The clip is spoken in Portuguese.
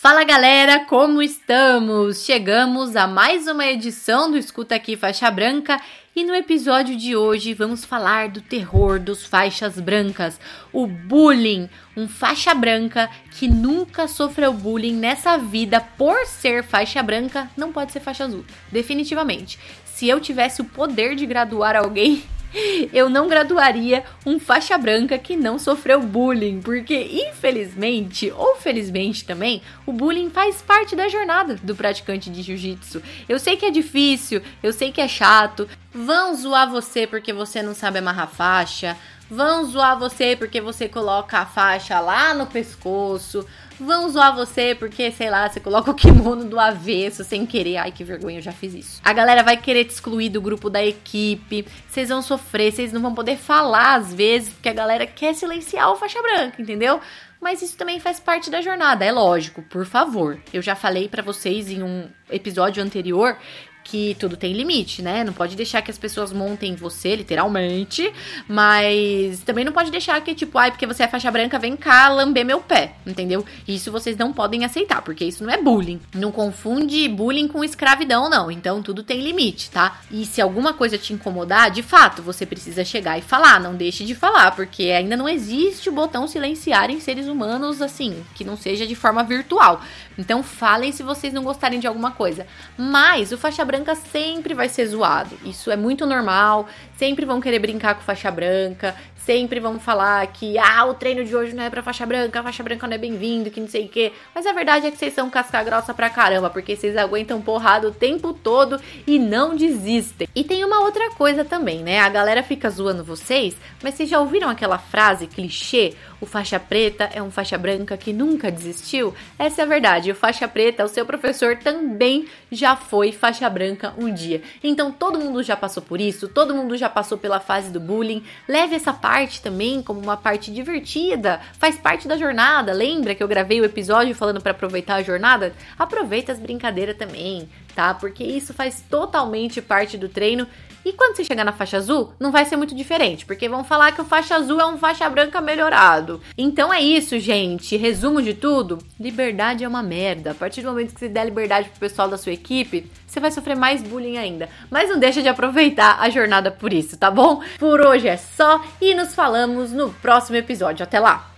Fala galera, como estamos? Chegamos a mais uma edição do Escuta Aqui Faixa Branca e no episódio de hoje vamos falar do terror dos faixas brancas, o bullying, um faixa branca que nunca sofreu bullying nessa vida por ser faixa branca, não pode ser faixa azul, definitivamente. Se eu tivesse o poder de graduar alguém, eu não graduaria um faixa branca que não sofreu bullying, porque infelizmente, ou felizmente também, o bullying faz parte da jornada do praticante de jiu-jitsu. Eu sei que é difícil, eu sei que é chato, vão zoar você porque você não sabe amarrar faixa, vão zoar você porque você coloca a faixa lá no pescoço, vão zoar você porque, sei lá, você coloca o kimono do avesso sem querer. Ai, que vergonha, eu já fiz isso. A galera vai querer te excluir do grupo da equipe, vocês vão sofrer, vocês não vão poder falar às vezes, porque a galera quer silenciar o faixa branca, entendeu? Mas isso também faz parte da jornada, é lógico, por favor. Eu já falei para vocês em um episódio anterior que tudo tem limite, né? Não pode deixar que as pessoas montem você, literalmente, mas também não pode deixar que, tipo, ai, porque você é faixa branca, vem cá lamber meu pé, entendeu? Isso vocês não podem aceitar, porque isso não é bullying. Não confunde bullying com escravidão, não. Então tudo tem limite, tá? E se alguma coisa te incomodar, de fato, você precisa chegar e falar, não deixe de falar, porque ainda não existe o botão silenciar em seres humanos assim, que não seja de forma virtual. Então falem se vocês não gostarem de alguma coisa. Mas o faixa branca sempre vai ser zoado. Isso é muito normal. Sempre vão querer brincar com faixa branca. Sempre vão falar que ah, o treino de hoje não é pra faixa branca, a faixa branca não é bem-vindo, que não sei o quê. Mas a verdade é que vocês são casca grossa pra caramba, porque vocês aguentam porrada o tempo todo e não desistem. E tem uma outra coisa também, né? A galera fica zoando vocês, mas vocês já ouviram aquela frase clichê? O faixa preta é um faixa branca que nunca desistiu? Essa é a verdade. O faixa preta, o seu professor também já foi faixa branca um dia. Então todo mundo já passou por isso, todo mundo já passou pela fase do bullying. Leve essa parte também como uma parte divertida, faz parte da jornada. Lembra que eu gravei o episódio falando para aproveitar a jornada? Aproveita as brincadeiras também, tá? Porque isso faz totalmente parte do treino e quando você chegar na faixa azul, não vai ser muito diferente, porque vão falar que o faixa azul é um faixa branca melhorado. Então é isso, gente. Resumo de tudo: liberdade é uma merda. A partir do momento que você der liberdade pro pessoal da sua equipe, você vai sofrer mais bullying ainda. Mas não deixa de aproveitar a jornada por isso, tá bom? Por hoje é só e nos falamos no próximo episódio. Até lá!